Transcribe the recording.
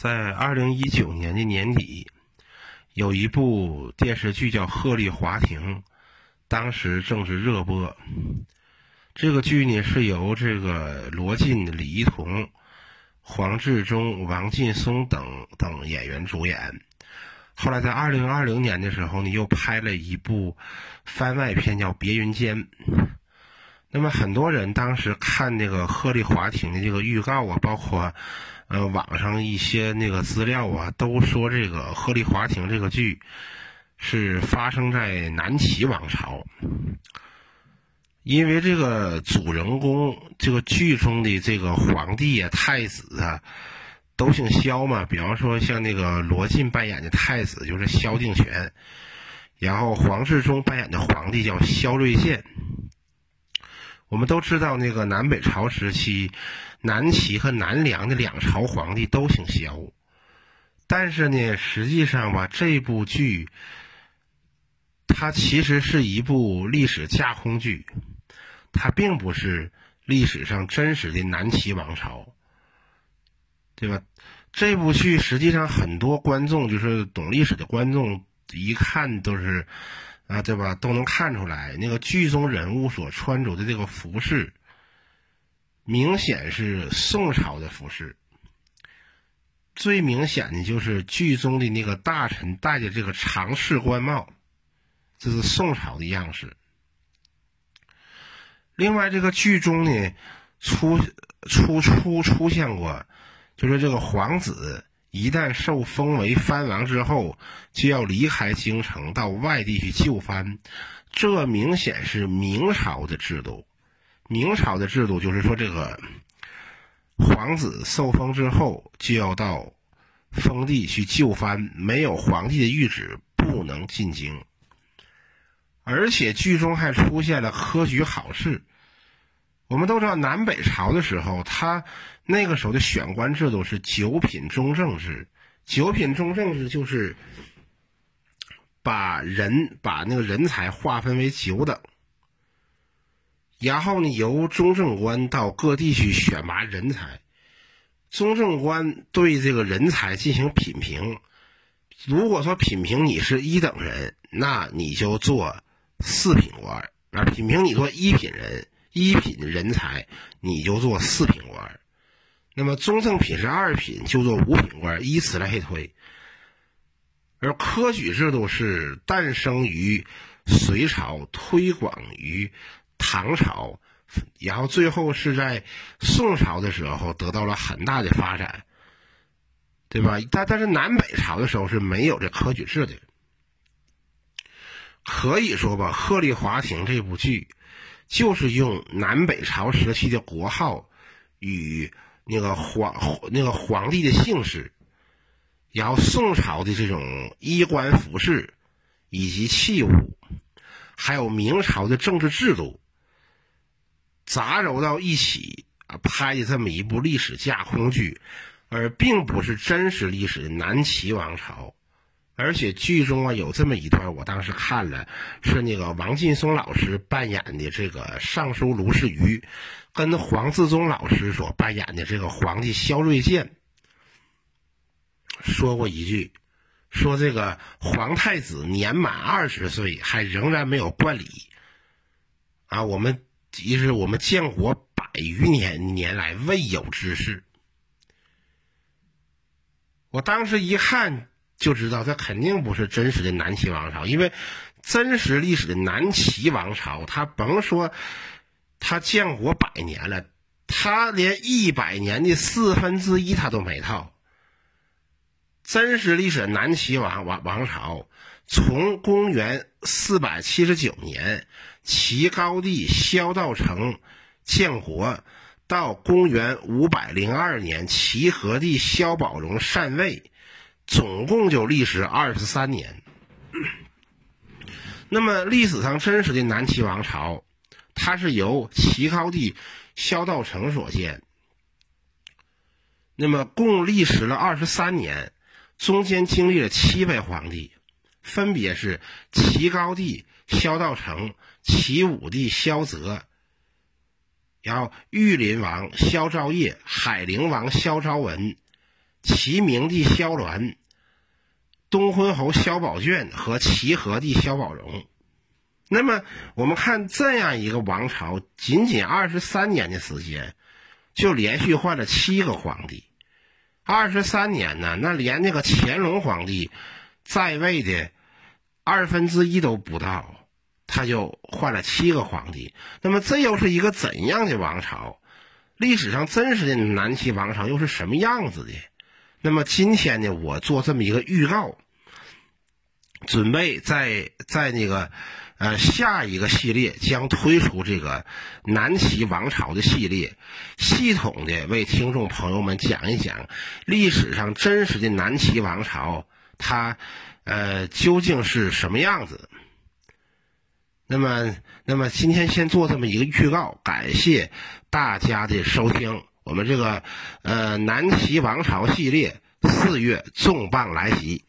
在二零一九年的年底，有一部电视剧叫《鹤唳华亭》，当时正是热播。这个剧呢是由这个罗晋、李一桐、黄志忠、王劲松等等演员主演。后来在二零二零年的时候呢，又拍了一部番外片叫《别云间》。那么很多人当时看那个《鹤唳华亭》的这个预告啊，包括。呃，网上一些那个资料啊，都说这个《鹤唳华亭》这个剧是发生在南齐王朝，因为这个主人公这个剧中的这个皇帝啊、太子啊，都姓萧嘛。比方说像那个罗晋扮演的太子就是萧定权，然后黄志忠扮演的皇帝叫萧睿宪。我们都知道，那个南北朝时期，南齐和南梁的两朝皇帝都姓萧。但是呢，实际上吧，这部剧它其实是一部历史架空剧，它并不是历史上真实的南齐王朝，对吧？这部剧实际上很多观众，就是懂历史的观众，一看都是。啊，对吧？都能看出来，那个剧中人物所穿着的这个服饰，明显是宋朝的服饰。最明显的就是剧中的那个大臣戴的这个长式官帽，这是宋朝的样式。另外，这个剧中呢，出出出出现过，就是这个皇子。一旦受封为藩王之后，就要离开京城，到外地去就藩。这明显是明朝的制度。明朝的制度就是说，这个皇子受封之后，就要到封地去就藩，没有皇帝的谕旨，不能进京。而且剧中还出现了科举考试。我们都知道，南北朝的时候，他那个时候的选官制度是九品中正制。九品中正制就是把人把那个人才划分为九等，然后呢，由中正官到各地去选拔人才。中正官对这个人才进行品评，如果说品评你是一等人，那你就做四品官；啊，品评你做一品人。一品人才，你就做四品官；那么中正品是二品，就做五品官，以此类推。而科举制度是诞生于隋朝，推广于唐朝，然后最后是在宋朝的时候得到了很大的发展，对吧？但但是南北朝的时候是没有这科举制的。可以说吧，《鹤唳华亭》这部剧。就是用南北朝时期的国号与那个皇那个皇帝的姓氏，然后宋朝的这种衣冠服饰以及器物，还有明朝的政治制度杂糅到一起啊，拍的这么一部历史架空剧，而并不是真实历史的南齐王朝。而且剧中啊有这么一段，我当时看了，是那个王劲松老师扮演的这个尚书卢士愚，跟黄自宗老师所扮演的这个皇帝萧睿宪说过一句，说这个皇太子年满二十岁还仍然没有冠礼，啊，我们即是我们建国百余年年来未有之事。我当时一看。就知道他肯定不是真实的南齐王朝，因为真实历史的南齐王朝，他甭说他建国百年了，他连一百年的四分之一他都没到。真实历史的南齐王王王朝，从公元四百七十九年齐高帝萧道成建国，到公元五百零二年齐和帝萧宝荣禅位。总共就历时二十三年。那么历史上真实的南齐王朝，它是由齐高帝萧道成所建。那么共历时了二十三年，中间经历了七位皇帝，分别是齐高帝萧道成、齐武帝萧泽，然后玉林王萧昭业、海陵王萧昭文。齐明帝萧鸾、东昏侯萧宝卷和齐和帝萧宝荣。那么，我们看这样一个王朝，仅仅二十三年的时间，就连续换了七个皇帝。二十三年呢，那连那个乾隆皇帝在位的二分之一都不到，他就换了七个皇帝。那么，这又是一个怎样的王朝？历史上真实的南齐王朝又是什么样子的？那么今天呢，我做这么一个预告，准备在在那个呃下一个系列将推出这个南齐王朝的系列，系统的为听众朋友们讲一讲历史上真实的南齐王朝，它呃究竟是什么样子？那么，那么今天先做这么一个预告，感谢大家的收听。我们这个呃南齐王朝系列四月重磅来袭。